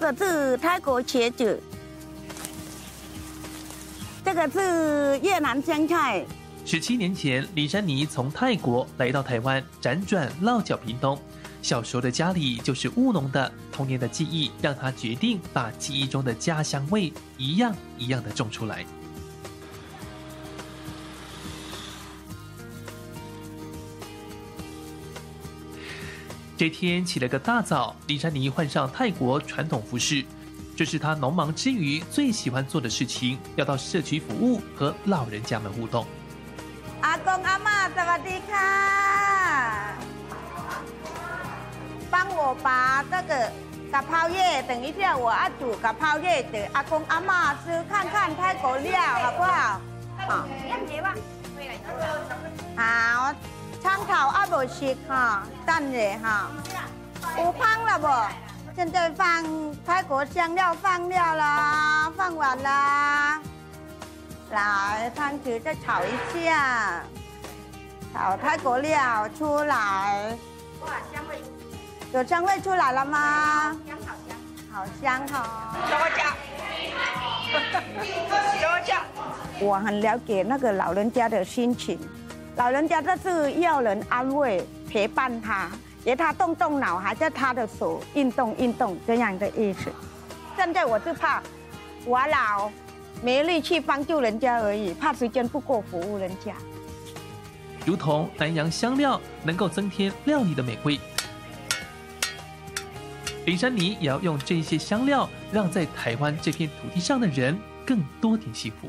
这个是泰国茄子，这个是越南香菜。十七年前，李珊妮从泰国来到台湾，辗转落脚屏东。小时候的家里就是务农的，童年的记忆让她决定把记忆中的家乡味一样一样的种出来。这天起了个大早，李珊妮换上泰国传统服饰，这是她农忙之余最喜欢做的事情，要到社区服务和老人家们互动。阿公阿妈，萨瓦迪卡，帮我把这个嘎抛叶，等一下我要煮嘎抛叶给阿公阿妈吃，看看泰国料好不好？好，好。参考阿伯食哈，等下哈，有汤了不？现在放泰国香料放料了，放完啦，来番茄再炒一下，炒泰国料出来。哇，香味！有香味出来了吗？香好香，好香哈！教我讲，教我讲。我很了解那个老人家的心情。老人家就是要人安慰、陪伴他，给他动动脑，还在他的手运动运动这样的意思。现在我是怕我老，没力气帮助人家而已，怕时间不够服务人家。如同南洋香料能够增添料理的美味，林珊妮也要用这些香料，让在台湾这片土地上的人更多点幸福。